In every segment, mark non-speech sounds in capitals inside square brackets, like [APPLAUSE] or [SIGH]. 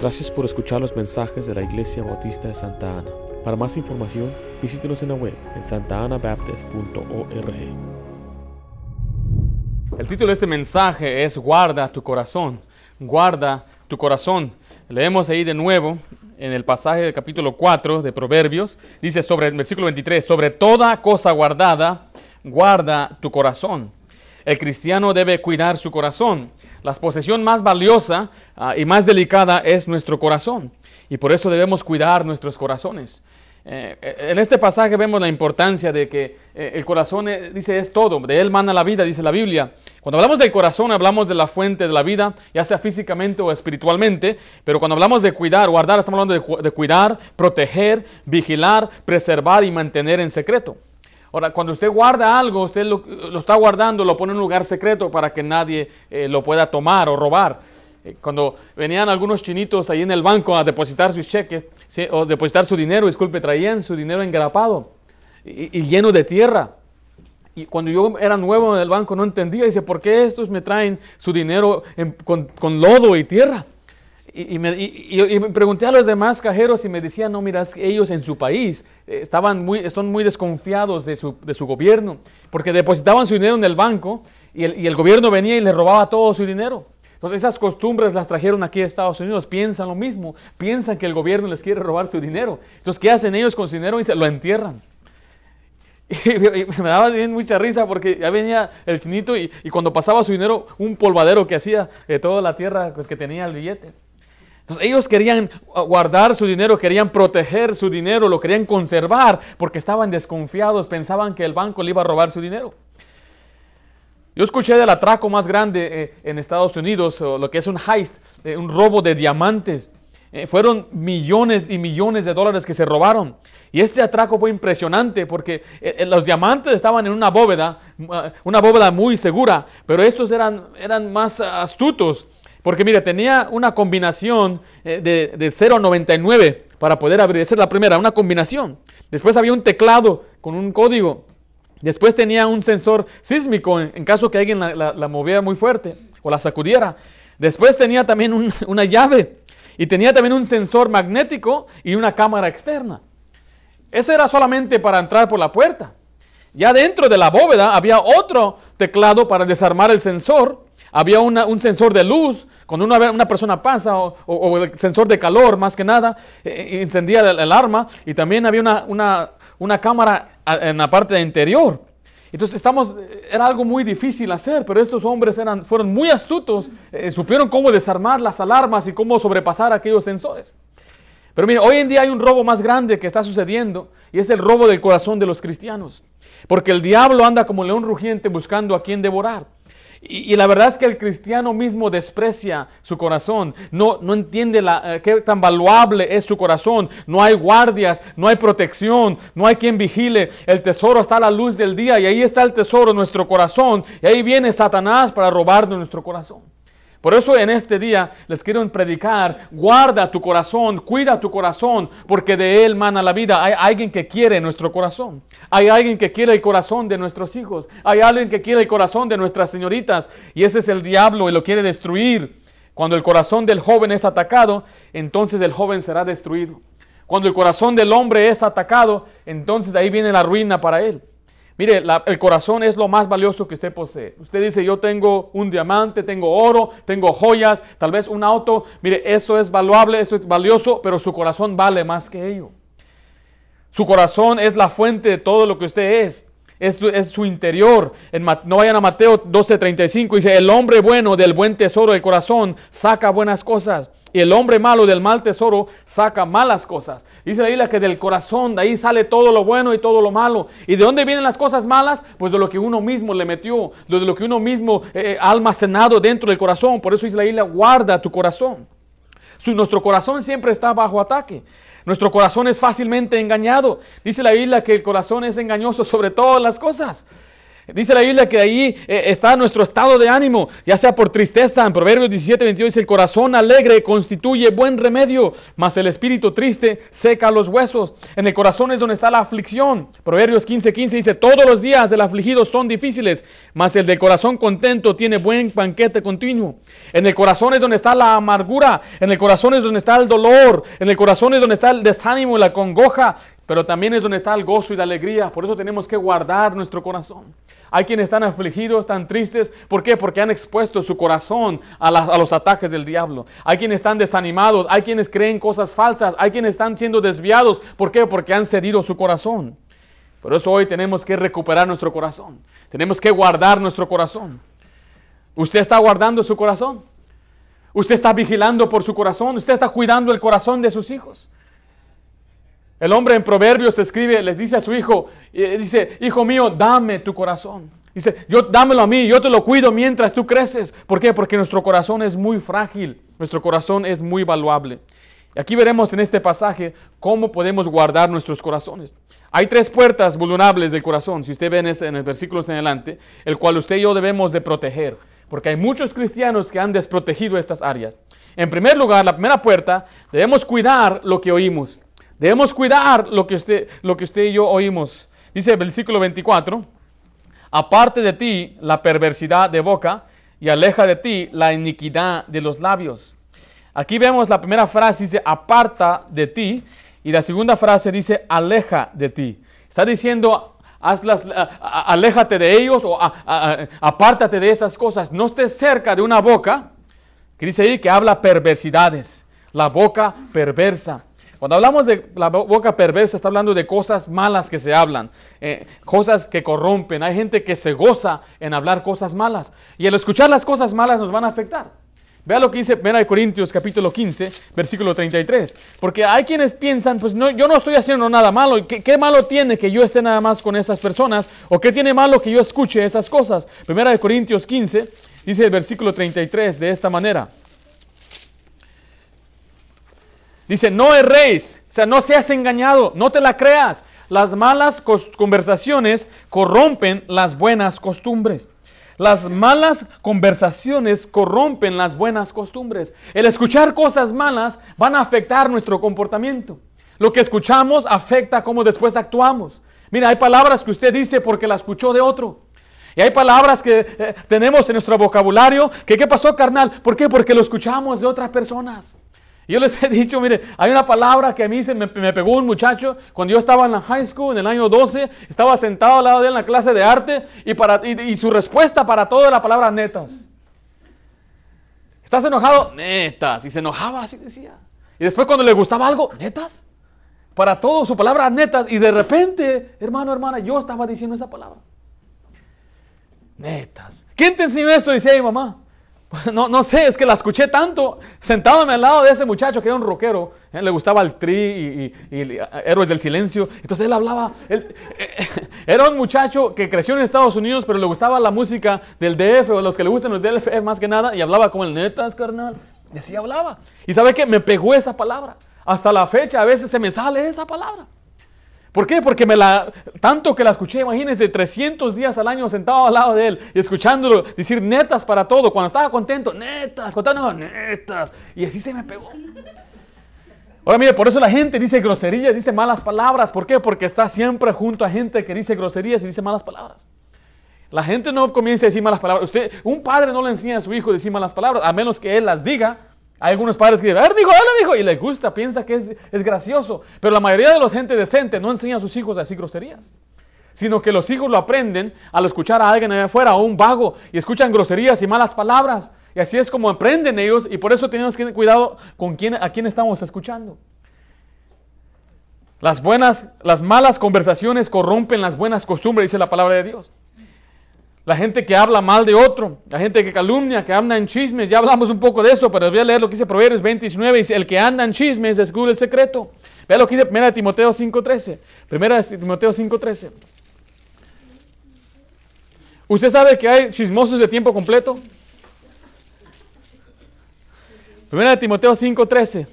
Gracias por escuchar los mensajes de la Iglesia Bautista de Santa Ana. Para más información, visítenos en la web en santaanabaptist.org. El título de este mensaje es Guarda tu corazón. Guarda tu corazón. Leemos ahí de nuevo en el pasaje del capítulo 4 de Proverbios. Dice sobre el versículo 23, sobre toda cosa guardada, guarda tu corazón. El cristiano debe cuidar su corazón. La posesión más valiosa ah, y más delicada es nuestro corazón. Y por eso debemos cuidar nuestros corazones. Eh, eh, en este pasaje vemos la importancia de que eh, el corazón, dice, es todo. De él mana la vida, dice la Biblia. Cuando hablamos del corazón, hablamos de la fuente de la vida, ya sea físicamente o espiritualmente. Pero cuando hablamos de cuidar, guardar, estamos hablando de, de cuidar, proteger, vigilar, preservar y mantener en secreto. Ahora, cuando usted guarda algo, usted lo, está guardando, lo pone en un lugar secreto para que nadie eh, lo pueda tomar o robar. Eh, cuando venían algunos chinitos ahí en el banco a depositar sus cheques, o depositar su dinero, disculpe, traían su dinero engrapado y, lleno de tierra. Y cuando yo era nuevo en el banco no entendía, dice, ¿por qué estos me traen su dinero con lodo y tierra? Y, me, pregunté a los demás cajeros y me decían, no, mira, ellos en su país eh, estaban muy, están muy desconfiados de su, de su, gobierno, porque depositaban su dinero en el banco y el, y el gobierno venía y les robaba todo su dinero. Entonces esas costumbres las trajeron aquí a Estados Unidos, piensan lo mismo, piensan que el gobierno les quiere robar su dinero. Entonces, ¿qué hacen ellos con su dinero? Y se lo entierran. [LAUGHS] Y me daba bien mucha risa porque ya venía el chinito y, y, cuando pasaba su dinero, un polvadero que hacía de toda la tierra pues, que tenía el billete. Entonces ellos querían uh, guardar su dinero, querían proteger su dinero, lo querían conservar porque estaban desconfiados, pensaban que el banco le iba a robar su dinero. Yo escuché del atraco más grande eh, en Estados Unidos, lo que es un heist, eh, un robo de diamantes. Eh, fueron millones y millones de dólares que se robaron. Y este atraco fue impresionante porque los diamantes estaban en una bóveda, una bóveda muy segura, pero estos eran, eran más astutos porque mire, tenía una combinación eh, de, de 0 a 99 para poder abrir. La primera, una combinación. Después había un teclado con un código. Después tenía un sensor sísmico en, caso que alguien la, moviera muy fuerte o la sacudiera. Después tenía también [LAUGHS] una llave y tenía también un sensor magnético y una cámara externa. Eso era solamente para entrar por la puerta. Ya dentro de la bóveda había otro teclado para desarmar el sensor había un sensor de luz, cuando una, una persona pasa, o, el sensor de calor más que nada, eh, encendía el, arma, y también había una, una, cámara en la parte interior. Entonces estamos, era algo muy difícil hacer, pero estos hombres eran, fueron muy astutos, eh, supieron cómo desarmar las alarmas y cómo sobrepasar aquellos sensores. Pero mire, hoy en día hay un robo más grande que está sucediendo y es el robo del corazón de los cristianos. Porque el diablo anda como león rugiente buscando a quien devorar. Y, la verdad es que el cristiano mismo desprecia su corazón, no, no entiende la, eh, qué tan valuable es su corazón, no hay guardias, no hay protección, no hay quien vigile, el tesoro está a la luz del día y ahí está el tesoro, nuestro corazón, y ahí viene Satanás para robarnos nuestro corazón. Por eso en este día les quiero predicar, guarda tu corazón, cuida tu corazón, porque de él mana la vida. Hay alguien que quiere nuestro corazón. Hay alguien que quiere el corazón de nuestros hijos. Hay alguien que quiere el corazón de nuestras señoritas. Y ese es el diablo y lo quiere destruir. Cuando el corazón del joven es atacado, entonces el joven será destruido. Cuando el corazón del hombre es atacado, entonces ahí viene la ruina para él. Mire, el corazón es lo más valioso que usted posee. Usted dice, yo tengo un diamante, tengo oro, tengo joyas, tal vez un auto. Mire, eso es valuable, eso es valioso, pero su corazón vale más que ello. Su corazón es la fuente de todo lo que usted es. Es, es su interior. no vayan a Mateo 12:35, dice, el hombre bueno del buen tesoro del corazón saca buenas cosas. Y el hombre malo del mal tesoro saca malas cosas. Dice la Biblia que del corazón, de ahí sale todo lo bueno y todo lo malo. ¿Y de dónde vienen las cosas malas? Pues de lo que uno mismo le metió, de lo que uno mismo eh, ha almacenado dentro del corazón. Por eso dice la Biblia, guarda tu corazón. nuestro corazón siempre está bajo ataque. Nuestro corazón es fácilmente engañado. Dice la Biblia que el corazón es engañoso sobre todas las cosas. Dice la Biblia que ahí eh, está nuestro estado de ánimo, ya sea por tristeza. En Proverbios 17, 22 dice, el corazón alegre constituye buen remedio, mas el espíritu triste seca los huesos. En el corazón es donde está la aflicción. Proverbios 15, 15 dice, todos los días del afligido son difíciles, mas el del corazón contento tiene buen banquete continuo. En el corazón es donde está la amargura, en el corazón es donde está el dolor, en el corazón es donde está el desánimo, la congoja, pero también es donde está el gozo y la alegría. Por eso tenemos que guardar nuestro corazón. Hay quienes están afligidos, están tristes. ¿Por qué? Porque han expuesto su corazón a, los ataques del diablo. Hay quienes están desanimados. Hay quienes creen cosas falsas. Hay quienes están siendo desviados. ¿Por qué? Porque han cedido su corazón. Por eso hoy tenemos que recuperar nuestro corazón. Tenemos que guardar nuestro corazón. ¿Usted está guardando su corazón? ¿Usted está vigilando por su corazón? ¿Usted está cuidando el corazón de sus hijos? El hombre en Proverbios escribe, les dice a su hijo, dice, hijo mío, dame tu corazón. Dice, yo dámelo a mí, yo te lo cuido mientras tú creces. ¿Por qué? Porque nuestro corazón es muy frágil, nuestro corazón es muy valuable. Y aquí veremos en este pasaje cómo podemos guardar nuestros corazones. Hay tres puertas vulnerables del corazón, si usted ve en, en el versículo en adelante, el cual usted y yo debemos de proteger, porque hay muchos cristianos que han desprotegido estas áreas. En primer lugar, la primera puerta, debemos cuidar lo que oímos. Debemos cuidar lo que usted, lo que usted y yo oímos. Dice el versículo 24, aparte de ti la perversidad de boca y aleja de ti la iniquidad de los labios. Aquí vemos la primera frase, dice, aparta de ti, y la segunda frase dice, aleja de ti. Está diciendo, hazlas, aléjate de ellos o apártate de esas cosas. No estés cerca de una boca que dice ahí que habla perversidades. La boca perversa. Cuando hablamos de la boca perversa, está hablando de cosas malas que se hablan, eh, cosas que corrompen. Hay gente que se goza en hablar cosas malas. Y al escuchar las cosas malas nos van a afectar. Vea lo que dice 1 Corintios capítulo 15, versículo 33. Porque hay quienes piensan, pues no, yo no estoy haciendo nada malo. ¿Qué, ¿Qué, malo tiene que yo esté nada más con esas personas? ¿O qué tiene malo que yo escuche esas cosas? 1 Corintios 15 dice el versículo 33 de esta manera. Dice, no erréis, o sea, no seas engañado, no te la creas. Las malas conversaciones corrompen las buenas costumbres. Las malas conversaciones corrompen las buenas costumbres. El escuchar cosas malas van a afectar nuestro comportamiento. Lo que escuchamos afecta cómo después actuamos. Mira, hay palabras que usted dice porque la escuchó de otro. Y hay palabras que eh, tenemos en nuestro vocabulario que, ¿qué pasó, carnal? ¿Por qué? Porque lo escuchamos de otras personas. Yo les he [LAUGHS] dicho, mire, hay una palabra que a mí se me, pegó un muchacho cuando yo estaba en la high school en el año 12, estaba sentado al lado de él en la clase de arte y, para, y, su respuesta para todo era la palabra netas. ¿Estás enojado? Netas. Y se enojaba, así decía. Y después cuando le gustaba algo, netas. Para todo su palabra netas. Y de repente, hermano, hermana, yo estaba diciendo esa palabra. Netas. ¿Quién te enseñó eso? Decía mi mamá. [LAUGHS] No, no sé, es que la escuché tanto sentándome al lado de ese muchacho que era un rockero. Eh, le gustaba el tri y, eh, Héroes del Silencio. Entonces él hablaba. Eh, [LAUGHS] era un muchacho que creció en Estados Unidos, pero le gustaba la música del DF o los que le gustan los DF más que nada. Y hablaba como el netas, carnal. Y así hablaba. Y sabe que me pegó esa palabra. Hasta la fecha a veces se me sale esa palabra. ¿Por qué? Porque me la, tanto que la escuché, imagínense, 300 días al año sentado al lado de él y escuchándolo decir netas para todo. Cuando estaba contento, netas, contando, netas. Y así se me pegó. Ahora mire, por eso la gente dice groserías, dice malas palabras. ¿Por qué? Porque está siempre junto a gente que dice groserías y dice malas palabras. La gente no comienza a decir malas palabras. Usted, un padre no le enseña a su hijo a decir malas palabras, a menos que él las diga hay algunos padres que dicen, a ver, dijo, dale, y le gusta, piensa que es, gracioso. Pero la mayoría de los gente decente no enseña a sus hijos a decir groserías. Sino que los hijos lo aprenden al escuchar a alguien allá afuera, o un vago, y escuchan groserías y malas palabras. Y así es como aprenden ellos, y por eso tenemos que tener cuidado con quién, a quién estamos escuchando. Las buenas, las malas conversaciones corrompen las buenas costumbres, dice la palabra de Dios. La gente que habla mal de otro, la gente que calumnia, que anda en chismes, ya hablamos un poco de eso, pero voy a leer lo que dice Proverbios 29, dice, el que anda en chismes descubre el secreto. Vea lo que dice 1 Timoteo 5.13. 1 Timoteo 5.13. ¿Usted sabe que hay chismosos de tiempo completo? 1 Timoteo 5.13.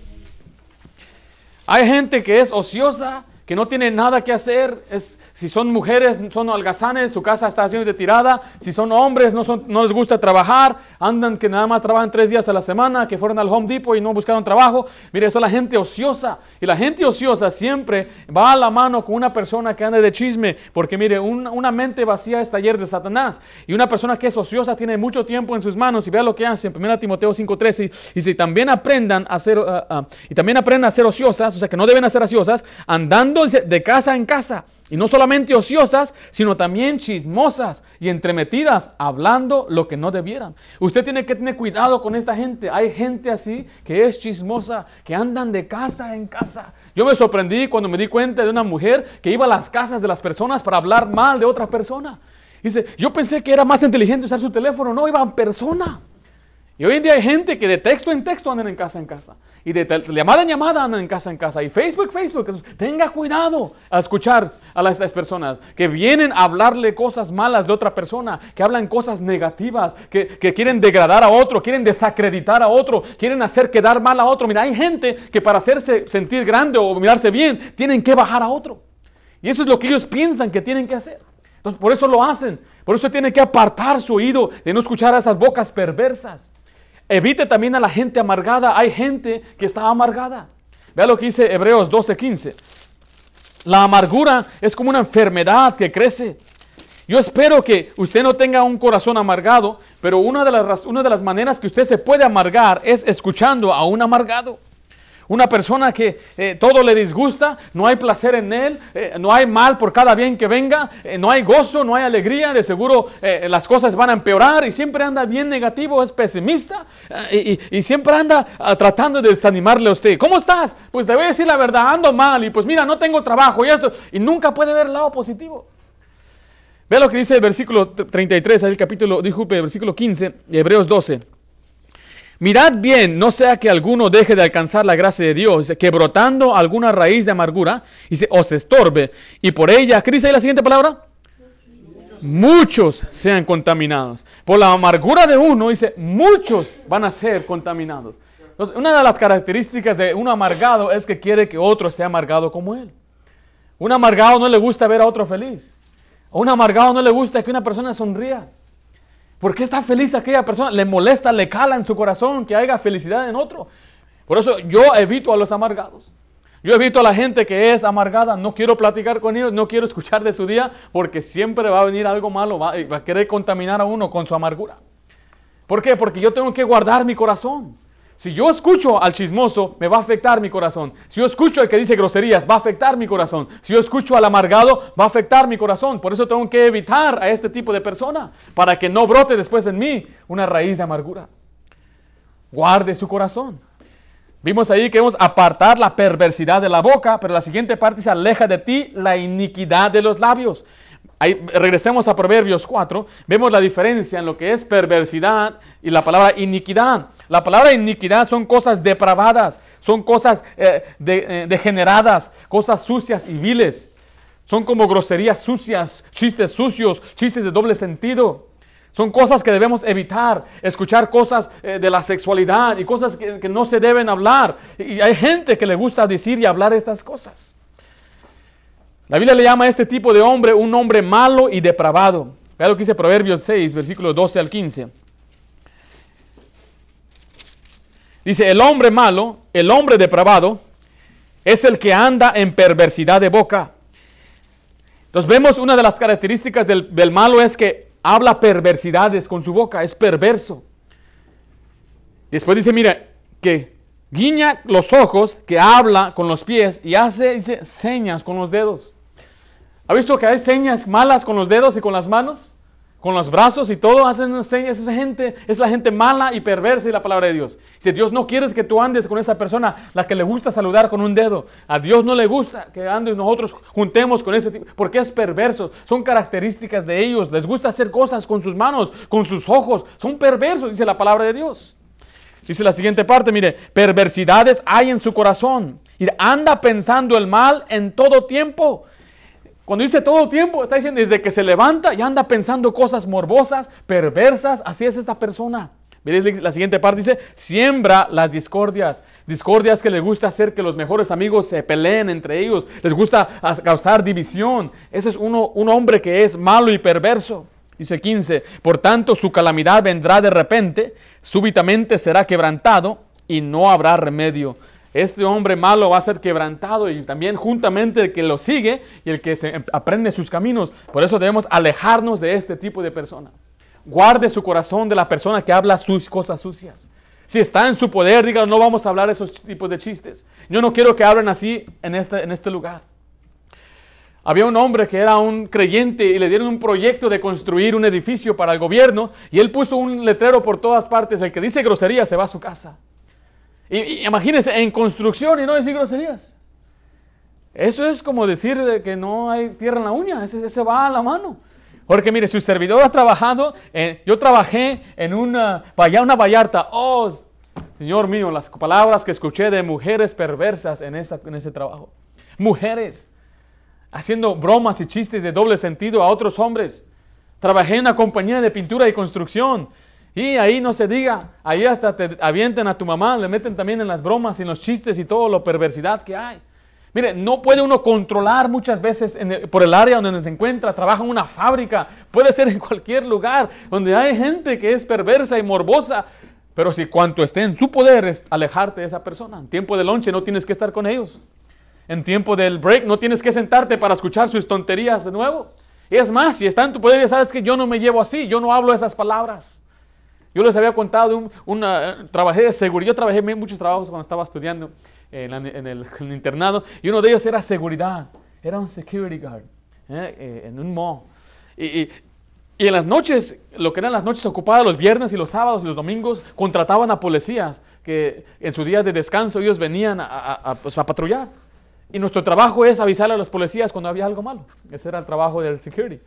Hay gente que es ociosa, que no tienen nada que hacer. Es, si son mujeres, son holgazanes, su casa está llena de tirada. Si son hombres, no, son, no les gusta trabajar. Andan que nada más trabajan tres días a la semana, que fueron al Home Depot y no buscaron trabajo. Mire, eso es la gente ociosa. Y la gente ociosa siempre va a la mano con una persona que anda de chisme. Porque mire, una mente vacía es taller de Satanás. Y una persona que es ociosa tiene mucho tiempo en sus manos. Y vea lo que hace en 1 Timoteo 5.13. Y si también aprendan a ser, ah, y también aprendan a ser ociosas, o sea que no deben ser ociosas, andando de casa en casa. Y no solamente ociosas, sino también chismosas y entremetidas, hablando lo que no debieran. Usted tiene que tener cuidado con esta gente. Hay gente así que es chismosa, que andan de casa en casa. Yo me sorprendí cuando me di cuenta de una mujer que iba a las casas de las personas para hablar mal de otra persona. Dice, yo pensé que era más inteligente usar su teléfono, no, iba en persona. Y hoy en día hay gente que de texto en texto andan en casa en casa. Y de llamada en llamada andan en casa en casa. Y Facebook, Facebook. Tenga cuidado a escuchar a estas personas que vienen a hablarle cosas malas de otra persona, que hablan cosas negativas, que, quieren degradar a otro, quieren desacreditar a otro, quieren hacer quedar mal a otro. Mira, hay gente que para hacerse sentir grande o mirarse bien, tienen que bajar a otro. Y eso es lo que ellos piensan que tienen que hacer. Entonces, por eso lo hacen. Por eso tiene que apartar su oído de no escuchar a esas bocas perversas. Evite también a la gente amargada. Hay gente que está amargada. Vea lo que dice Hebreos 12:15. La amargura es como una enfermedad que crece. Yo espero que usted no tenga un corazón amargado, pero una de las, una de las maneras que usted se puede amargar es escuchando a un amargado. Una persona que eh, todo le disgusta, no hay placer en él, eh, no hay mal por cada bien que venga, eh, no hay gozo, no hay alegría, de seguro las cosas van a empeorar y siempre anda bien negativo, es pesimista y, siempre anda ah, tratando de desanimarle a usted. ¿Cómo estás? Pues te voy a decir la verdad, ando mal y pues mira, no tengo trabajo y esto, y nunca puede ver el lado positivo. Vea lo que dice el versículo 33, el capítulo, disculpe, el versículo 15, Hebreos 12. Mirad bien, no sea que alguno deje de alcanzar la gracia de Dios, que brotando alguna raíz de amargura se, os estorbe, y por ella, ¿qué dice ahí la siguiente palabra? Muchos. sean contaminados. Por la amargura de uno, dice, muchos van a ser contaminados. Entonces, una de las características de un amargado es que quiere que otro sea amargado como él. Un amargado no le gusta ver a otro feliz. A un amargado no le gusta que una persona sonría. ¿Por qué está feliz aquella persona? Le molesta, le cala en su corazón que haya felicidad en otro. Por eso yo evito a los amargados. Yo evito a la gente que es amargada. No quiero platicar con ellos, no quiero escuchar de su día, porque siempre va a venir algo malo, va, a querer contaminar a uno con su amargura. ¿Por qué? Porque yo tengo que guardar mi corazón. Si yo escucho al chismoso, me va a afectar mi corazón. Si yo escucho al que dice groserías, va a afectar mi corazón. Si yo escucho al amargado, va a afectar mi corazón. Por eso tengo que evitar a este tipo de persona, para que no brote después en mí una raíz de amargura. Guarde su corazón. Vimos ahí que debemos apartar la perversidad de la boca, pero la siguiente parte se aleja de ti la iniquidad de los labios. Ahí, regresemos a Proverbios 4, vemos la diferencia en lo que es perversidad y la palabra iniquidad. La palabra iniquidad son cosas depravadas, son cosas eh, eh, degeneradas, cosas sucias y viles. Son como groserías sucias, chistes sucios, chistes de doble sentido. Son cosas que debemos evitar, escuchar cosas eh, de la sexualidad y cosas que, no se deben hablar. Y hay gente que le gusta decir y hablar estas cosas. La Biblia le llama a este tipo de hombre un hombre malo y depravado. Vea lo que dice Proverbios 6, versículos 12 al 15. Dice, el hombre malo, el hombre depravado, es el que anda en perversidad de boca. Entonces vemos una de las características del, malo es que habla perversidades con su boca, es perverso. Después dice, mira, que guiña los ojos, que habla con los pies y hace señas con los dedos. ¿Ha visto que hay señas malas con los dedos y con las manos? Con los brazos y todo, hacen señas. Esa gente es la gente mala y perversa y la palabra de Dios. Si Dios no quiere que tú andes con esa persona, la que le gusta saludar con un dedo, a Dios no le gusta que andes nosotros juntemos con ese tipo, porque es perverso. Son características de ellos. Les gusta hacer cosas con sus manos, con sus ojos. Son perversos, dice la palabra de Dios. Dice la siguiente parte, mire, perversidades hay en su corazón. Y anda pensando el mal en todo tiempo. Cuando dice todo tiempo, está diciendo desde que se levanta y anda pensando cosas morbosas, perversas, así es esta persona. Miren la siguiente parte, dice, siembra las discordias. Discordias que les gusta hacer que los mejores amigos se peleen entre ellos. Les gusta causar división. Ese es uno, un hombre que es malo y perverso. Dice el 15, por tanto su calamidad vendrá de repente, súbitamente será quebrantado y no habrá remedio. Este hombre malo va a ser quebrantado y también juntamente el que lo sigue y el que se aprende sus caminos. Por eso debemos alejarnos de este tipo de persona. Guarde su corazón de la persona que habla sus cosas sucias. Si está en su poder, dígalo, no vamos a hablar esos tipos de chistes. Yo no quiero que hablen así en este, en este lugar. Había un hombre que era un creyente y le dieron un proyecto de construir un edificio para el gobierno y él puso un letrero por todas partes, el que dice grosería se va a su casa. Y, imagínense, en construcción y no decir groserías. Eso es como decir que no hay tierra en la uña, ese, se va a la mano. Porque mire, su servidor ha trabajado, yo trabajé en una, una vallarta. Oh, Señor mío, las palabras que escuché de mujeres perversas en, esa, en ese trabajo. Mujeres haciendo bromas y chistes de doble sentido a otros hombres. Trabajé en una compañía de pintura y construcción. Y ahí no se diga, ahí hasta te avienten a tu mamá, le meten también en las bromas y en los chistes y todo lo perversidad que hay. Mire, no puede uno controlar muchas veces por el área donde se encuentra, trabaja en una fábrica, puede ser en cualquier lugar donde hay gente que es perversa y morbosa, pero si cuanto esté en su poder es alejarte de esa persona. En tiempo de lonche no tienes que estar con ellos. En tiempo del break no tienes que sentarte para escuchar sus tonterías de nuevo. Es más, si está en tu poder, ya sabes que yo no me llevo así, yo no hablo esas palabras. Yo les había contado un, trabajé de seguridad, yo trabajé en muchos trabajos cuando estaba estudiando en, el, internado, y uno de ellos era seguridad, era un security guard eh, eh, en un mall. Y, en las noches, lo que eran las noches ocupadas, los viernes y los sábados y los domingos, contrataban a policías que en su día de descanso ellos venían a, pues, a patrullar. Y nuestro trabajo es avisarle a los policías cuando había algo malo. Ese era el trabajo del security.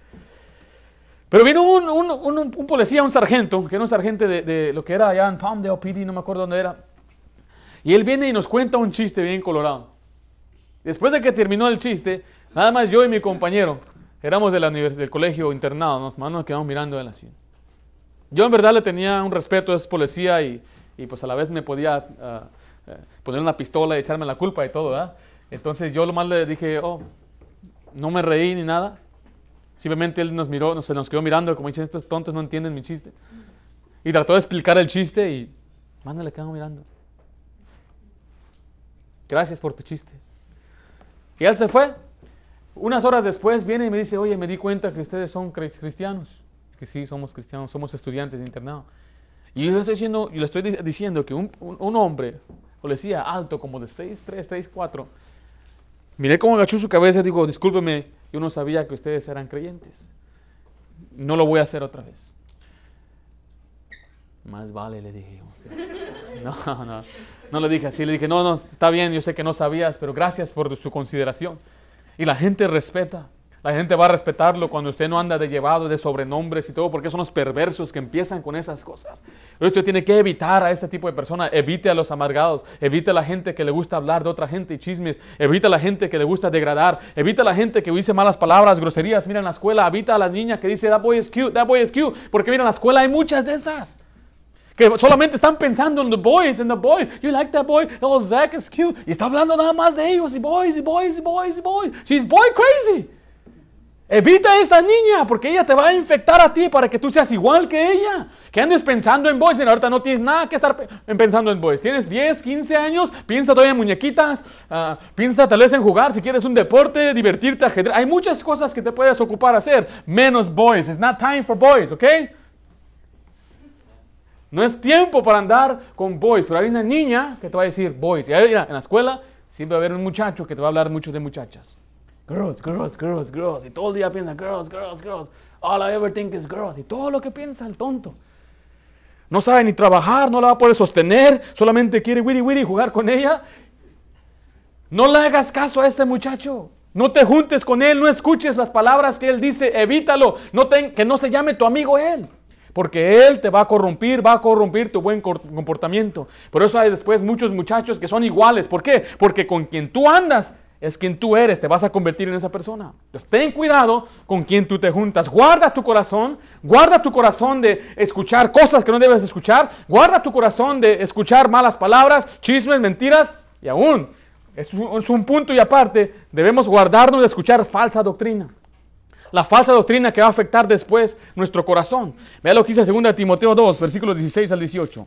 Pero vino un, un, un, policía, un sargento, que era un sargento de, lo que era allá en Palmdale PD, no me acuerdo dónde era. Y él viene y nos cuenta un chiste bien colorado. Después de que terminó el chiste, nada más yo y mi compañero, éramos de la del colegio internado, nos, nos quedamos mirando él así. Yo en verdad le tenía un respeto a ese policía y, y pues a la vez me podía uh, poner una pistola y echarme la culpa y todo, ¿verdad? Entonces yo lo más le dije, oh, no me reí ni nada. Simplemente él nos miró, se nos quedó mirando, como dicen, estos tontos no entienden mi chiste. Y trató de explicar el chiste y, mándale, quedó mirando. Gracias por tu chiste. Y él se fue. Unas horas después viene y me dice, oye, me di cuenta que ustedes son cristianos. Es que sí, somos cristianos, somos estudiantes de internado. Y yo le estoy diciendo, y le estoy diciendo que un, un, hombre, policía alto, como de 6'3, 6'4, Miré cómo agachó su cabeza y dijo, discúlpeme, yo no sabía que ustedes eran creyentes. No lo voy a hacer otra vez. Más vale, le dije. [LAUGHS] No, no, no le dije así. Le dije, no, no, está bien, yo sé que no sabías, pero gracias por su consideración. Y la gente respeta. La gente va a respetarlo cuando usted no anda de llevado de sobrenombres y todo, porque son los perversos que empiezan con esas cosas. Pero usted tiene que evitar a este tipo de personas. Evite a los amargados, evite a la gente que le gusta hablar de otra gente y chismes, evite a la gente que le gusta degradar, evite a la gente que dice malas palabras, groserías. Mira en la escuela, evita a la niña que dice that boy is cute, that boy is cute, porque mira en la escuela hay muchas de esas que solamente están pensando en the boys, en the boys. You like that boy? Oh, Zach is cute. Y está hablando nada más de ellos, y boys, y boys, y boys, y boys. She's boy crazy. Evita a esa niña porque ella te va a infectar a ti para que tú seas igual que ella. Que andes pensando en boys. Mira, ahorita no tienes nada que estar pensando en boys. Tienes 10, 15 años, piensa todavía en muñequitas, uh, piensa tal vez en jugar, si quieres un deporte, divertirte, ajedrez. Hay muchas cosas que te puedes ocupar a hacer, menos boys. It's not time for boys, ¿ok? No es tiempo para andar con boys, pero hay una niña que te va a decir boys. Y ahí, en la escuela siempre va a haber un muchacho que te va a hablar mucho de muchachas. Girls, girls, girls, girls. Y todo el día piensa, girls, girls, girls. All I ever think is girls. Y todo lo que piensa el tonto. No sabe ni trabajar, no la va a poder sostener, solamente quiere wiri wiri jugar con ella. No le hagas caso a ese muchacho. No te juntes con él, no escuches las palabras que él dice, evítalo. No que no se llame tu amigo él. Porque él te va a corrompir, va a corrompir tu buen comportamiento. Por eso hay después muchos muchachos que son iguales. ¿Por qué? Porque con quien tú andas es quien tú eres, te vas a convertir en esa persona. Entonces, ten cuidado con quien tú te juntas. Guarda tu corazón, guarda tu corazón de escuchar cosas que no debes escuchar, guarda tu corazón de escuchar malas palabras, chismes, mentiras, y aún, es un, punto y aparte, debemos guardarnos de escuchar falsa doctrina. La falsa doctrina que va a afectar después nuestro corazón. Vea lo que dice 2 Timoteo 2, versículos 16 al 18.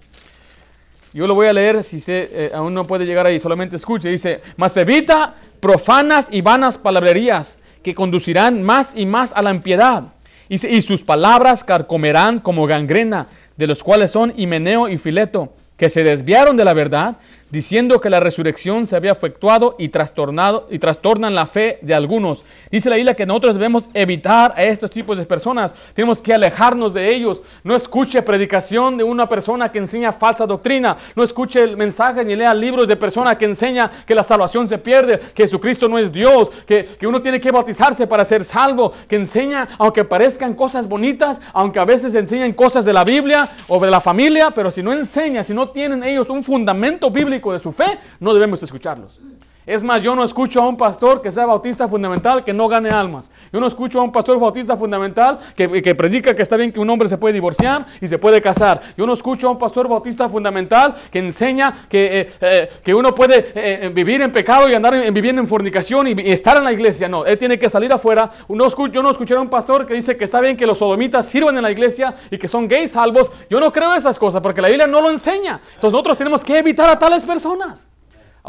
Yo lo voy a leer, si eh, aún no puede llegar ahí, solamente escuche. Dice, mas evita profanas y vanas palabrerías que conducirán más y más a la impiedad. Y sus palabras carcomerán como gangrena, de los cuales son Himeneo y Fileto, que se desviaron de la verdad, diciendo que la resurrección se había efectuado y trastornado y trastornan la fe de algunos. Dice la Biblia que nosotros debemos evitar a estos tipos de personas, tenemos que alejarnos de ellos. No escuche predicación de una persona que enseña falsa doctrina, no escuche el mensaje ni lea libros de persona que enseña que la salvación se pierde, que Jesucristo no es Dios, que, que uno tiene que bautizarse para ser salvo, que enseña, aunque parezcan cosas bonitas, aunque a veces enseñan cosas de la Biblia o de la familia, pero si no enseña, si no tienen ellos un fundamento bíblico, de su fe, no debemos escucharlos. Es más, yo no escucho a un pastor que sea bautista fundamental que no gane almas. Yo no escucho a un pastor bautista fundamental que, predica que está bien que un hombre se puede divorciar y se puede casar. Yo no escucho a un pastor bautista fundamental que enseña que, eh, eh, que uno puede eh, vivir en pecado y andar en, viviendo en fornicación y, estar en la iglesia. No, él tiene que salir afuera. Uno escucho, yo no escuché a un pastor que dice que está bien que los sodomitas sirvan en la iglesia y que son gays salvos. Yo no creo esas cosas porque la Biblia no lo enseña. Entonces nosotros tenemos que evitar a tales personas.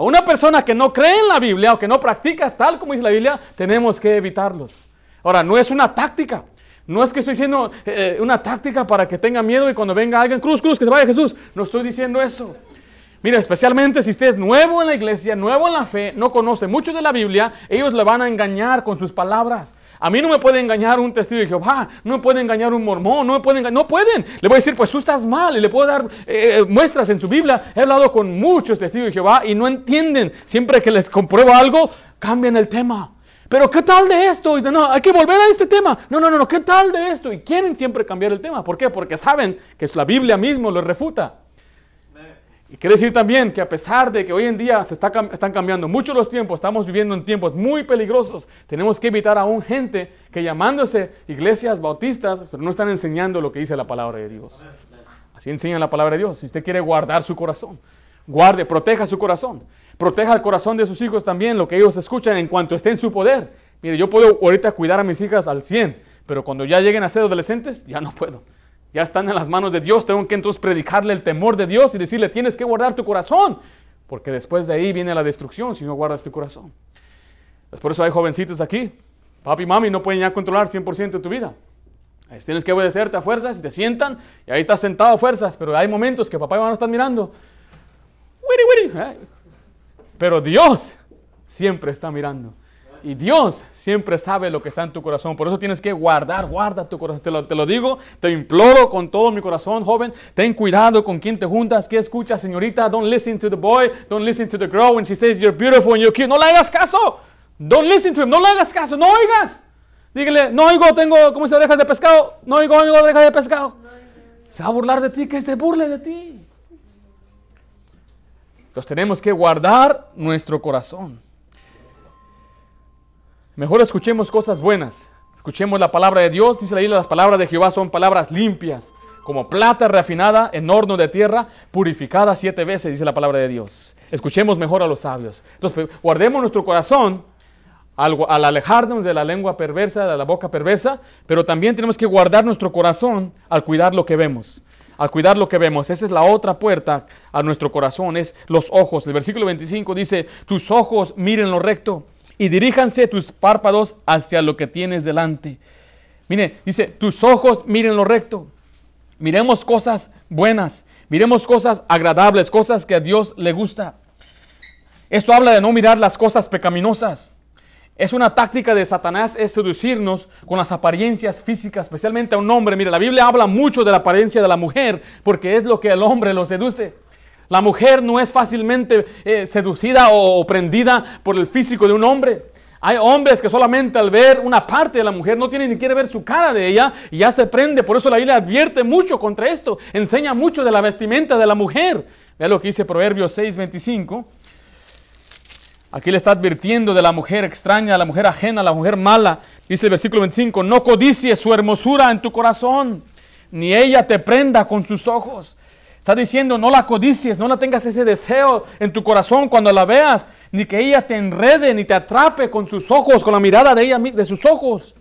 A una persona que no cree en la Biblia o que no practica tal como dice la Biblia, tenemos que evitarlos. Ahora, no es una táctica. No es que estoy diciendo eh, una táctica para que tenga miedo y cuando venga alguien, cruz, cruz, que se vaya Jesús. No estoy diciendo eso. Mira, especialmente si usted es nuevo en la iglesia, nuevo en la fe, no conoce mucho de la Biblia, ellos le van a engañar con sus palabras. A mí no me puede engañar un testigo de Jehová, no me puede engañar un mormón, no me pueden no pueden. Le voy a decir, pues tú estás mal y le puedo dar eh, muestras en su Biblia. He hablado con muchos testigos de Jehová y no entienden. Siempre que les compruebo algo, cambian el tema. Pero ¿qué tal de esto? Y no, hay que volver a este tema. No, no, no, no, ¿qué tal de esto? Y quieren siempre cambiar el tema. ¿Por qué? Porque saben que la Biblia mismo lo refuta. Y quiere decir también que a pesar de que hoy en día se está, están cambiando mucho los tiempos, estamos viviendo en tiempos muy peligrosos, tenemos que evitar aún gente que llamándose iglesias bautistas, pero no están enseñando lo que dice la palabra de Dios. Así enseña la palabra de Dios. Si usted quiere guardar su corazón, guarde, proteja su corazón. Proteja el corazón de sus hijos también, lo que ellos escuchan en cuanto esté en su poder. Mire, yo puedo ahorita cuidar a mis hijas al 100, pero cuando ya lleguen a ser adolescentes, ya no puedo ya están en las manos de Dios, tengo que entonces predicarle el temor de Dios y decirle, tienes que guardar tu corazón, porque después de ahí viene la destrucción si no guardas tu corazón. Por eso hay jovencitos aquí, papi y mami no pueden ya controlar 100% de tu vida. tienes que obedecerte a fuerzas y te sientan y ahí estás sentado a fuerzas, pero hay momentos que papá y mamá no están mirando. ¿eh? Pero Dios siempre está mirando. Y Dios siempre sabe lo que está en tu corazón. Por eso tienes que guardar, guarda tu corazón. Te lo, te lo, digo, te imploro con todo mi corazón, joven. Ten cuidado con quién te juntas, qué escuchas, señorita. Don't listen to the boy, don't listen to the girl when she says you're beautiful and you're cute. No le hagas caso. Don't listen to him, no le hagas caso, no oigas. Dígale, no oigo, tengo, ¿cómo se orejas de pescado? No oigo, oigo orejas de pescado. Se va a burlar de ti, que se burle de ti. Entonces tenemos que guardar nuestro corazón. Mejor escuchemos cosas buenas. Escuchemos la palabra de Dios. Dice la Biblia, las palabras de Jehová son palabras limpias, como plata refinada en horno de tierra, purificada siete veces, dice la palabra de Dios. Escuchemos mejor a los sabios. Entonces, guardemos nuestro corazón al, al, alejarnos de la lengua perversa, de la boca perversa, pero también tenemos que guardar nuestro corazón al cuidar lo que vemos. Al cuidar lo que vemos. Esa es la otra puerta a nuestro corazón, es los ojos. El versículo 25 dice, tus ojos miren lo recto y diríjanse tus párpados hacia lo que tienes delante. Mire, dice, tus ojos miren lo recto. Miremos cosas buenas, miremos cosas agradables, cosas que a Dios le gusta. Esto habla de no mirar las cosas pecaminosas. Es una táctica de Satanás, es seducirnos con las apariencias físicas, especialmente a un hombre. Mire, la Biblia habla mucho de la apariencia de la mujer, porque es lo que el hombre lo seduce. La mujer no es fácilmente eh, seducida o prendida por el físico de un hombre. Hay hombres que solamente al ver una parte de la mujer no tienen ni quiere ver su cara de ella y ya se prende. Por eso la Biblia advierte mucho contra esto. Enseña mucho de la vestimenta de la mujer. Vea lo que dice Proverbios 6:25. Aquí le está advirtiendo de la mujer extraña, la mujer ajena, la mujer mala. Dice el versículo 25, no codicies su hermosura en tu corazón, ni ella te prenda con sus ojos. Está diciendo, no la codicies, no la tengas ese deseo en tu corazón cuando la veas, ni que ella te enrede, ni te atrape con sus ojos, con la mirada de ella, de sus ojos.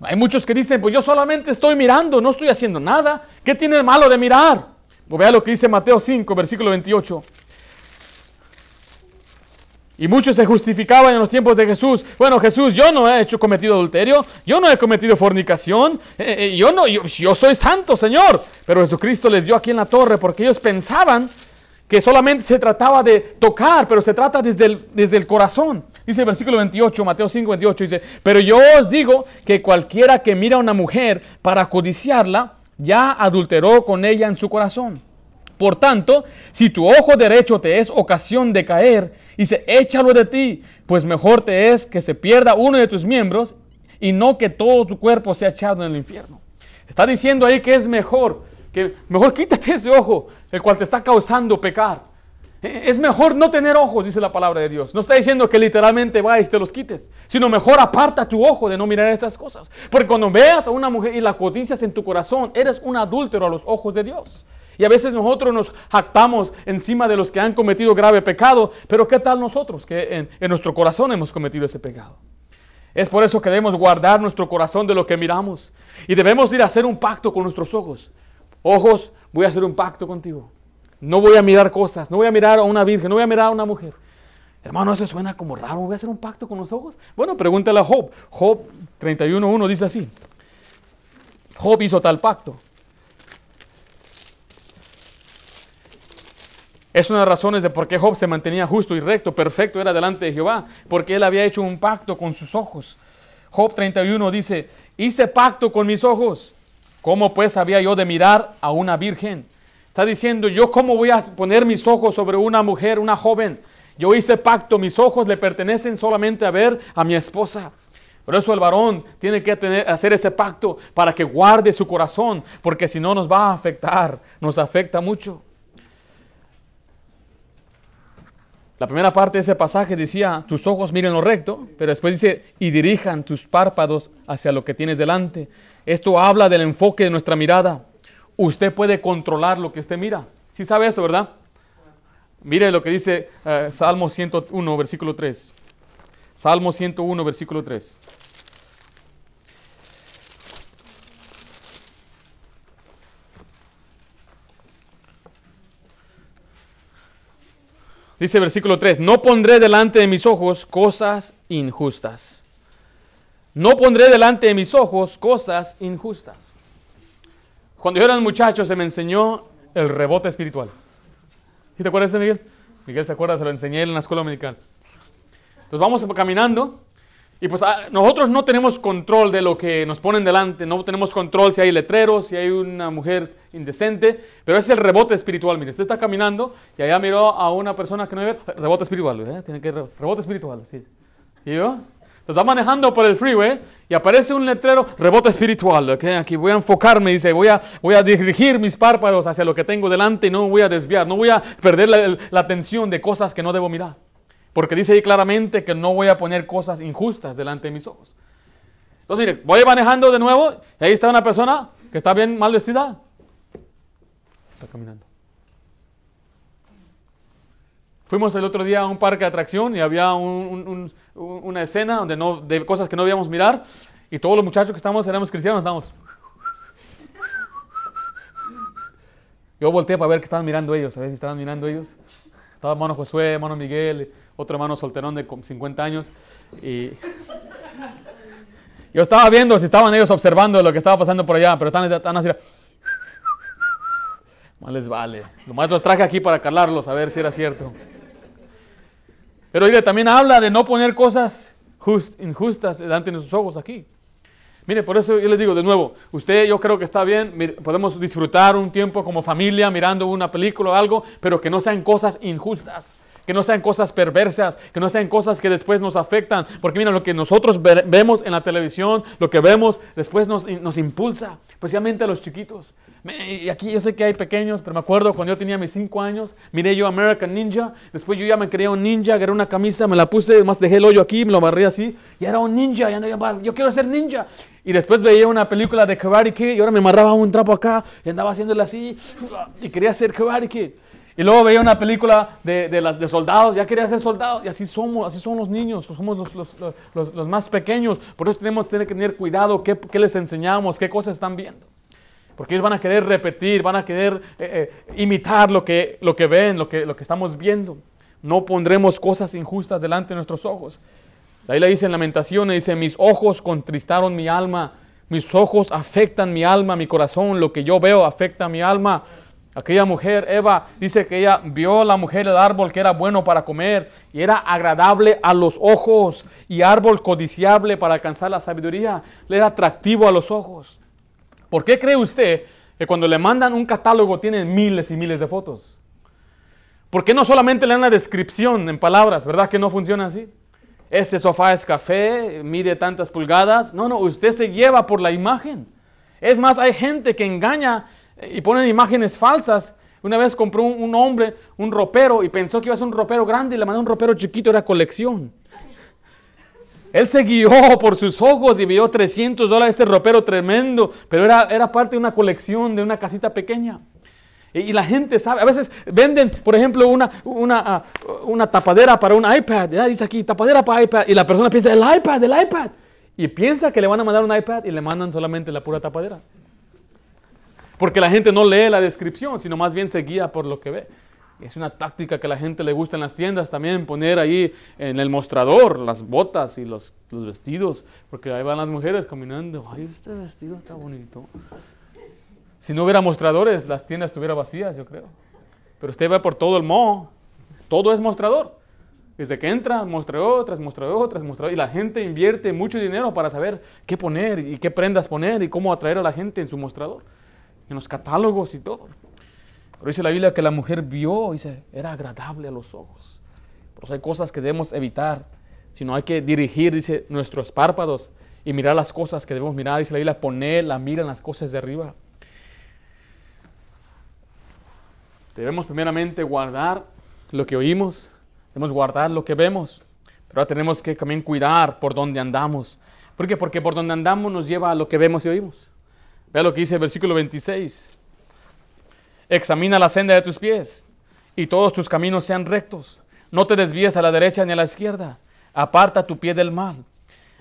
Hay muchos que dicen, pues yo solamente estoy mirando, no estoy haciendo nada. ¿Qué tiene de malo de mirar? Pues vea lo que dice Mateo 5, versículo 28. Y muchos se justificaban en los tiempos de Jesús. Bueno, Jesús, yo no he hecho cometido adulterio, yo no he cometido fornicación, eh, eh, yo no, yo, soy santo, Señor. Pero Jesucristo les dio aquí en la torre porque ellos pensaban que solamente se trataba de tocar, pero se trata desde el, desde el corazón. Dice el versículo 28, Mateo 5, 28, dice, pero yo os digo que cualquiera que mira a una mujer para codiciarla, ya adulteró con ella en su corazón. Por tanto, si tu ojo derecho te es ocasión de caer, dice, échalo de ti, pues mejor te es que se pierda uno de tus miembros y no que todo tu cuerpo sea echado en el infierno. Está diciendo ahí que es mejor, que mejor quítate ese ojo, el cual te está causando pecar. E, es mejor no tener ojos, dice la palabra de Dios. No está diciendo que literalmente vayas y te los quites, sino mejor aparta tu ojo de no mirar esas cosas. Porque cuando veas a una mujer y la codicias en tu corazón, eres un adúltero a los ojos de Dios. Y a veces nosotros nos jactamos encima de los que han cometido grave pecado, pero ¿qué tal nosotros que en, nuestro corazón hemos cometido ese pecado? Es por eso que debemos guardar nuestro corazón de lo que miramos y debemos ir a hacer un pacto con nuestros ojos. Ojos, voy a hacer un pacto contigo. No voy a mirar cosas, no voy a mirar a una virgen, no voy a mirar a una mujer. Hermano, eso suena como raro, voy a hacer un pacto con los ojos. Bueno, pregúntale a Job. Job 31.1 dice así. Job hizo tal pacto. Es una de las razones de por qué Job se mantenía justo y recto, perfecto era delante de Jehová, porque él había hecho un pacto con sus ojos. Job 31 dice, hice pacto con mis ojos. ¿Cómo pues había yo de mirar a una virgen? Está diciendo, yo cómo voy a poner mis ojos sobre una mujer, una joven. Yo hice pacto, mis ojos le pertenecen solamente a ver a mi esposa. Por eso el varón tiene que hacer ese pacto para que guarde su corazón, porque si no nos va a afectar, nos afecta mucho. La primera parte de ese pasaje decía, tus ojos miren lo recto, pero después dice, y dirijan tus párpados hacia lo que tienes delante. Esto habla del enfoque de nuestra mirada. Usted puede controlar lo que usted mira. ¿Sí sabe eso, verdad? Mire lo que dice eh, Salmo 101, versículo 3. Salmo 101, versículo 3. Dice versículo 3, no pondré delante de mis ojos cosas injustas. No pondré delante de mis ojos cosas injustas. Cuando yo era un muchacho se me enseñó el rebote espiritual. ¿Y te acuerdas de Miguel? Miguel se acuerda, se lo enseñé en la escuela dominical. Entonces vamos caminando y pues ah, nosotros no tenemos control de lo que nos ponen delante, no tenemos control si hay letreros, si hay una mujer indecente, pero es el rebote espiritual. Mire, usted está caminando y allá miró a una persona que no ve, rebote espiritual, ¿eh? Tiene que rebote espiritual, sí. ¿Y yo? Entonces va manejando por el freeway y aparece un letrero, rebote espiritual, ¿okay? Aquí voy a enfocarme, dice, voy a, voy a dirigir mis párpados hacia lo que tengo delante y no voy a desviar, no voy a perder la, la atención de cosas que no debo mirar. Porque dice ahí claramente que no voy a poner cosas injustas delante de mis ojos. Entonces, mire, voy manejando de nuevo y ahí está una persona que está bien mal vestida. Está caminando. Fuimos el otro día a un parque de atracción y había una escena donde no, de cosas que no debíamos mirar y todos los muchachos que estamos, éramos cristianos, estamos. Yo volteé para ver qué estaban mirando ellos, a ver si estaban mirando ellos. Estaba hermano Josué, hermano Miguel, otro hermano solterón de 50 años. Y yo estaba viendo si estaban ellos observando lo que estaba pasando por allá, pero están, están así. Más les vale. Nomás los traje aquí para calarlos, a ver si era cierto. Pero mire, también habla de no poner cosas injustas delante de sus ojos aquí. Mire, por eso yo les digo de nuevo, usted yo creo que está bien, podemos disfrutar un tiempo como familia mirando una película o algo, pero que no sean cosas injustas. Que no sean cosas perversas, que no sean cosas que después nos afectan, porque mira, lo que nosotros ve- vemos en la televisión, lo que vemos después nos, nos impulsa, especialmente a los chiquitos. Me- Y aquí yo sé que hay pequeños, pero me acuerdo cuando yo tenía mis cinco años, miré yo American Ninja, después yo ya me creía un ninja, agarré una camisa, me la puse, más dejé el hoyo aquí, me lo barré así, y era un ninja, y andaba, yo quiero ser ninja. Y después veía una película de Karate Kid, y ahora me amarraba un trapo acá, y andaba haciéndole así, y quería ser Karate Kid. Y luego veía una película de, de, soldados, ya quería ser soldado, y así somos, así son los niños, somos los, los- más pequeños, por eso tenemos que tener cuidado, qué, qué les enseñamos, qué cosas están viendo. Porque ellos van a querer repetir, van a querer eh, eh, imitar lo que, lo que ven, lo que, lo que estamos viendo. No pondremos cosas injustas delante de nuestros ojos. Ahí le dice en Lamentaciones, dice, mis ojos contristaron mi alma, mis ojos afectan mi alma, mi corazón, lo que yo veo afecta mi alma. Aquella mujer, Eva, dice que ella vio a la mujer el árbol que era bueno para comer y era agradable a los ojos y árbol codiciable para alcanzar la sabiduría. Le era atractivo a los ojos. ¿Por qué cree usted que cuando le mandan un catálogo tienen miles y miles de fotos? ¿Por qué no solamente le dan la descripción en palabras? ¿Verdad que no funciona así? Este sofá es café, mide tantas pulgadas. No, no, usted se lleva por la imagen. Es más, hay gente que engaña y ponen imágenes falsas. Una vez compró un, un hombre un ropero y pensó que iba a ser un ropero grande y le mandó un ropero chiquito, era colección. Él se guió por sus ojos y vio 300 dólares este ropero tremendo, pero era, era parte de una colección de una casita pequeña. Y, la gente sabe, a veces venden, por ejemplo, una, una, ah, una tapadera para un iPad, ya dice aquí, tapadera para iPad, y la persona piensa, el iPad, el iPad, y piensa que le van a mandar un iPad y le mandan solamente la pura tapadera. Porque la gente no lee la descripción, sino más bien se guía por lo que ve. Es una táctica que a la gente le gusta en las tiendas también poner ahí en el mostrador las botas y los, los vestidos, porque ahí van las mujeres caminando. Ay, este vestido está bonito. Si no hubiera mostradores, las tiendas estuvieran vacías, yo creo. Pero usted va por todo el mall, todo es mostrador. Desde que entra, mostrador tras mostrador tras mostrador. Y la gente invierte mucho dinero para saber qué poner y qué prendas poner y cómo atraer a la gente en su mostrador, en los catálogos y todo. Pero dice la Biblia que la mujer vio, dice, era agradable a los ojos. Por eso hay cosas que debemos evitar, sino hay que dirigir, dice, nuestros párpados y mirar las cosas que debemos mirar. Dice la Biblia, poner la mira en las cosas de arriba. Debemos primeramente guardar lo que oímos, debemos guardar lo que vemos, pero ahora tenemos que también cuidar por donde andamos. ¿Por qué? Porque por donde andamos nos lleva a lo que vemos y oímos. Vea lo que dice el versículo 26. Examina la senda de tus pies y todos tus caminos sean rectos. No te desvíes a la derecha ni a la izquierda. Aparta tu pie del mal.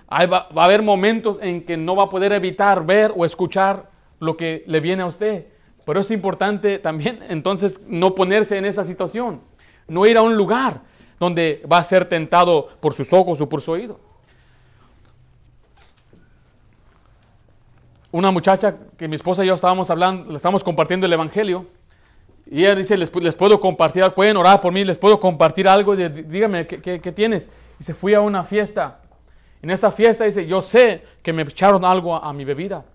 Ahí va, va a haber momentos en que no va a poder evitar ver o escuchar lo que le viene a usted. Pero es importante también entonces no ponerse en esa situación. No ir a un lugar donde va a ser tentado por sus ojos o por su oído. Una muchacha que mi esposa y yo estábamos hablando, le estábamos compartiendo el evangelio. Y ella dice, les, puedo compartir, pueden orar por mí, les puedo compartir algo, y dígame, ¿qué, qué, qué tienes? Y se fui a una fiesta. En esa fiesta dice, yo sé que me echaron algo a, mi bebida.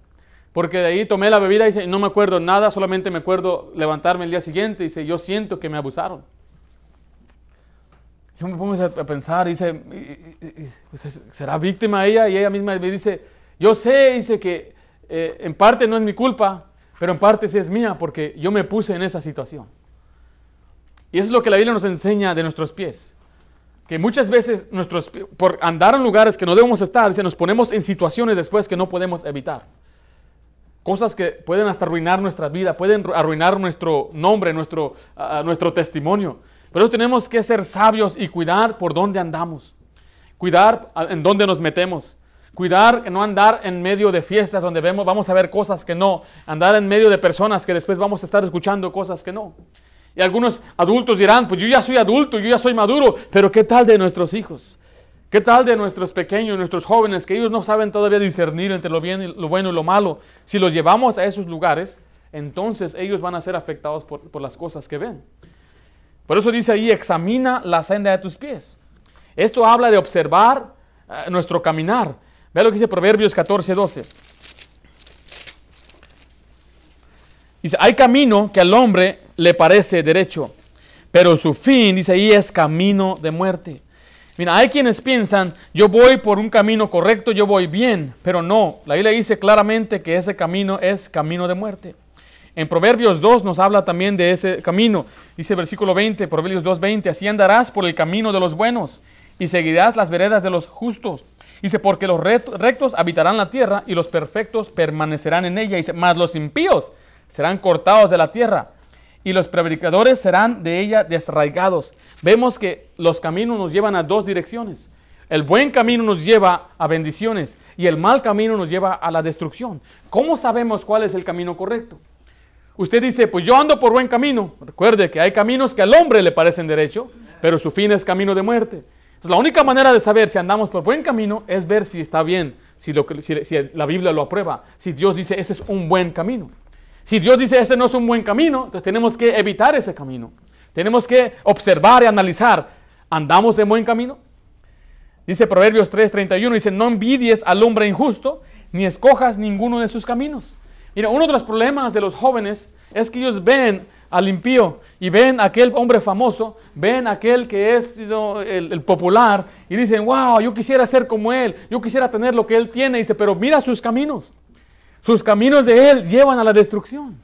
Porque de ahí tomé la bebida y dice, no me acuerdo nada, solamente me acuerdo levantarme el día siguiente. Dice, yo siento que me abusaron. Yo me pongo a pensar, dice, ¿será víctima ella? Y ella misma me dice, yo sé, dice que eh, en parte no es mi culpa, pero en parte sí es mía, porque yo me puse en esa situación. Y eso es lo que la Biblia nos enseña de nuestros pies. Que muchas veces nuestros, por andar en lugares que no debemos estar, se nos ponemos en situaciones después que no podemos evitar. Cosas que pueden hasta arruinar nuestra vida, pueden arruinar nuestro nombre, nuestro, nuestro testimonio. Pero tenemos que ser sabios y cuidar por dónde andamos. Cuidar en dónde nos metemos. Cuidar no andar en medio de fiestas donde vemos, vamos a ver cosas que no. Andar en medio de personas que después vamos a estar escuchando cosas que no. Y algunos adultos dirán, pues yo ya soy adulto, yo ya soy maduro, pero ¿qué tal de nuestros hijos? ¿Qué tal de nuestros pequeños, nuestros jóvenes, que ellos no saben todavía discernir entre lo, bien y, lo bueno y lo malo? Si los llevamos a esos lugares, entonces ellos van a ser afectados por, por las cosas que ven. Por eso dice ahí, examina la senda de tus pies. Esto habla de observar uh, nuestro caminar. Vea lo que dice Proverbios 14, 12. Dice, hay camino que al hombre le parece derecho, pero su fin, dice ahí, es camino de muerte. Mira, hay quienes piensan, yo voy por un camino correcto, yo voy bien, pero no, la Biblia dice claramente que ese camino es camino de muerte. En Proverbios 2 nos habla también de ese camino. Dice versículo 20, Proverbios 2, 20, así andarás por el camino de los buenos y seguirás las veredas de los justos. Dice, porque los rectos habitarán la tierra y los perfectos permanecerán en ella. Dice, más los impíos serán cortados de la tierra y los predicadores serán de ella desarraigados. Vemos que los caminos nos llevan a dos direcciones. El buen camino nos lleva a bendiciones y el mal camino nos lleva a la destrucción. ¿Cómo sabemos cuál es el camino correcto? Usted dice, pues yo ando por buen camino. Recuerde que hay caminos que al hombre le parecen derecho, pero su fin es camino de muerte. La única manera de saber si andamos por buen camino es ver si está bien, si, lo, si, si la Biblia lo aprueba, si Dios dice ese es un buen camino. Si Dios dice ese no es un buen camino, entonces tenemos que evitar ese camino. Tenemos que observar y analizar, ¿andamos en buen camino? Dice Proverbios 3:31, dice, no envidies al hombre injusto, ni escojas ninguno de sus caminos. Mira, uno de los problemas de los jóvenes es que ellos ven al impío y ven aquel hombre famoso, ven aquel que es el, popular y dicen, wow, yo quisiera ser como él, yo quisiera tener lo que él tiene. dice, pero mira sus caminos. Sus caminos de él llevan a la destrucción.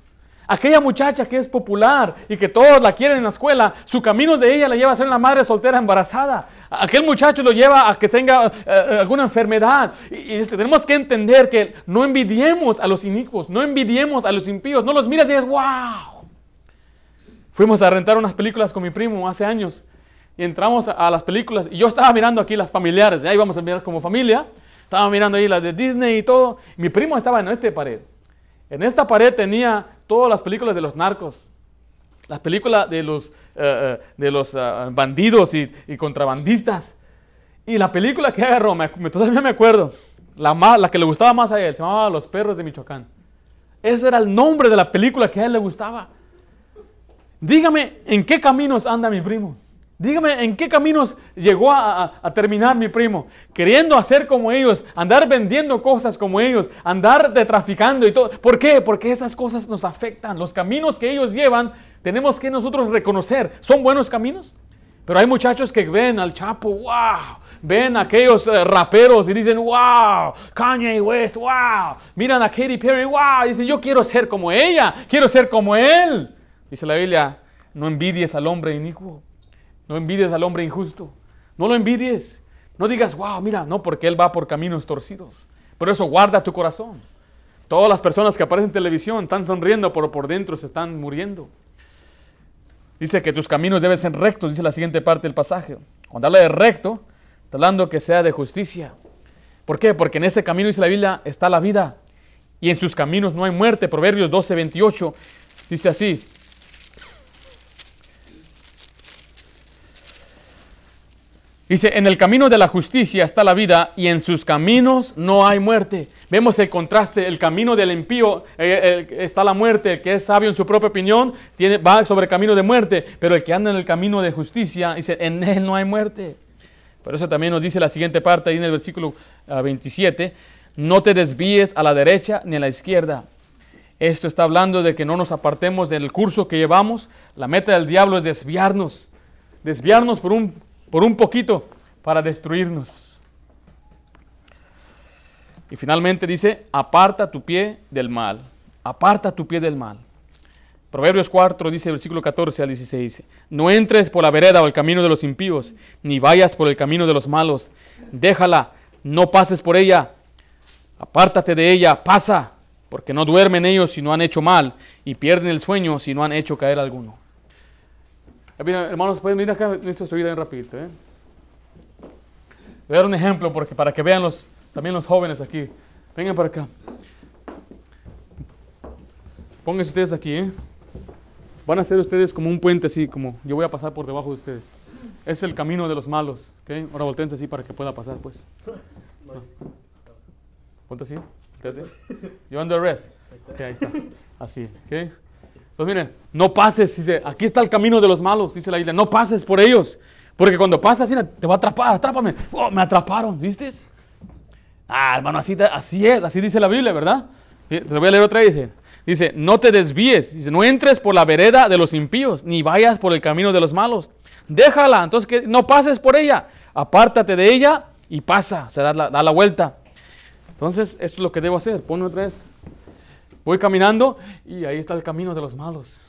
Aquella muchacha que es popular y que todos la quieren en la escuela, su camino de ella la lleva a ser una madre soltera embarazada. Aquel muchacho lo lleva a que tenga eh, eh, alguna enfermedad. Y, tenemos que entender que no envidiemos a los inicuos, no envidiemos a los impíos, no los mires y digas, wow. Fuimos a rentar unas películas con mi primo hace años y entramos a, las películas y yo estaba mirando aquí las familiares, ahí vamos a mirar como familia. Estaba mirando ahí las de Disney y todo. Mi primo estaba en esta pared. En esta pared tenía todas las películas de los narcos, las películas de los, uh, de los uh, bandidos y, y, contrabandistas. Y la película que agarró, me, todavía me acuerdo, la, más, la que le gustaba más a él, se llamaba Los Perros de Michoacán. Ese era el nombre de la película que a él le gustaba. Dígame, ¿en qué caminos anda mi primo? Dígame, ¿en qué caminos llegó a, terminar mi primo? Queriendo hacer como ellos, andar vendiendo cosas como ellos, andar de traficando y todo. ¿Por qué? Porque esas cosas nos afectan. Los caminos que ellos llevan, tenemos que nosotros reconocer. ¿Son buenos caminos? Pero hay muchachos que ven al Chapo, wow, ven a aquellos uh, raperos y dicen, wow, Kanye West, wow, miran a Katy Perry, wow, y dicen, yo quiero ser como ella, quiero ser como él. Dice la Biblia, no envidies al hombre inicuo. No envidies al hombre injusto. No lo envidies. No digas, wow, mira, no, porque él va por caminos torcidos. Por eso guarda tu corazón. Todas las personas que aparecen en televisión están sonriendo, pero por dentro se están muriendo. Dice que tus caminos deben ser rectos, dice la siguiente parte del pasaje. Cuando habla de recto, está hablando que sea de justicia. ¿Por qué? Porque en ese camino, dice la Biblia, está la vida. Y en sus caminos no hay muerte. Proverbios 12, 28 dice así. Dice, en el camino de la justicia está la vida y en sus caminos no hay muerte. Vemos el contraste, el camino del impío eh, está la muerte, el que es sabio en su propia opinión tiene, va sobre el camino de muerte, pero el que anda en el camino de justicia, dice, en él no hay muerte. Por eso también nos dice la siguiente parte ahí en el versículo uh, 27, no te desvíes a la derecha ni a la izquierda. Esto está hablando de que no nos apartemos del curso que llevamos. La meta del diablo es desviarnos, desviarnos por un por un poquito para destruirnos. Y finalmente dice, aparta tu pie del mal, aparta tu pie del mal. Proverbios 4 dice, versículo 14 al 16, dice, no entres por la vereda o el camino de los impíos, ni vayas por el camino de los malos, déjala, no pases por ella, apártate de ella, pasa, porque no duermen ellos si no han hecho mal, y pierden el sueño si no han hecho caer alguno. Hermanos, pueden venir acá, listo, estoy bien rapidito. ¿eh? Voy a dar un ejemplo porque, para que vean los, también los jóvenes aquí. Vengan para acá. Pónganse ustedes aquí. ¿eh? Van a ser ustedes como un puente así, como yo voy a pasar por debajo de ustedes. Es el camino de los malos. ¿okay? Ahora volteense así para que pueda pasar, pues. No. Ponte así. You under arrest. Okay, ahí está. Así. ¿okay? Entonces, miren, no pases, dice, aquí está el camino de los malos, dice la Biblia, no pases por ellos, porque cuando pasas, te va a atrapar, atrápame. Oh, me atraparon, ¿viste? Ah, hermano, así, así es, así dice la Biblia, ¿verdad? Te voy a leer otra dice, Dice, no te desvíes. Dice, no entres por la vereda de los impíos, ni vayas por el camino de los malos. Déjala, entonces que no pases por ella. Apártate de ella y pasa, o sea, da la, da la vuelta. Entonces, esto es lo que debo hacer. Ponme otra vez. Voy caminando y ahí está el camino de los malos.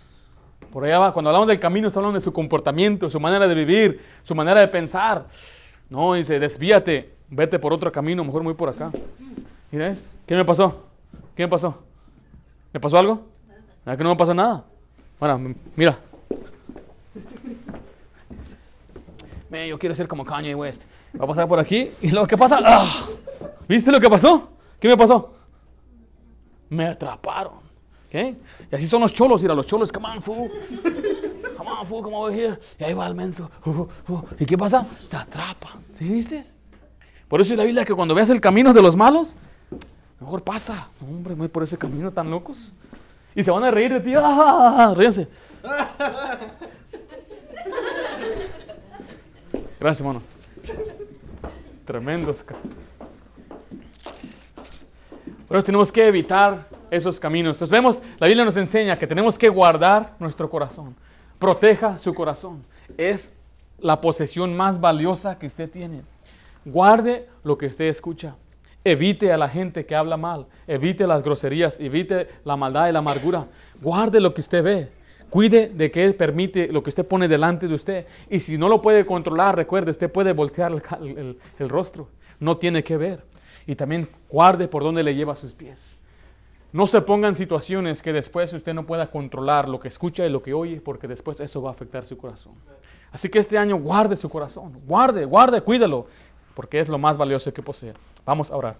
Por allá va, cuando hablamos del camino, estamos hablando de su comportamiento, su manera de vivir, su manera de pensar. No, dice, desvíate, vete por otro camino, mejor muy por acá. Mira, ¿qué me pasó? ¿Qué me pasó? ¿Me pasó algo? ¿Verdad que no me pasó nada? Bueno, mira. Man, yo quiero ser como Kanye West. Va a pasar por aquí y luego, ¿qué pasa? ¡Ah! ¿Viste lo que pasó? ¿Qué me pasó? Me atraparon. ¿Okay? Y así son los cholos, mira, los cholos, come on, fool. Come on, fool, come over here. Y ahí va el menso. ¿Y qué pasa? Te atrapan. ¿Sí viste? Por eso es la Biblia que cuando veas el camino de los malos, mejor pasa. Hombre, voy por ese camino tan locos. Y se van a reír de ti. ¡Ah! Ríense. Gracias, hermanos. Tremendos. Por eso tenemos que evitar esos caminos. Entonces vemos, la Biblia nos enseña que tenemos que guardar nuestro corazón. Proteja su corazón. Es la posesión más valiosa que usted tiene. Guarde lo que usted escucha. Evite a la gente que habla mal. Evite las groserías. Evite la maldad y la amargura. Guarde lo que usted ve. Cuide de que permite lo que usted pone delante de usted. Y si no lo puede controlar, recuerde, usted puede voltear el, el, el rostro. No tiene que ver. Y también guarde por dónde le lleva sus pies. No se ponga en situaciones que después usted no pueda controlar lo que escucha y lo que oye, porque después eso va a afectar su corazón. Así que este año guarde su corazón, guarde, guarde, cuídelo, porque es lo más valioso que posee. Vamos a orar.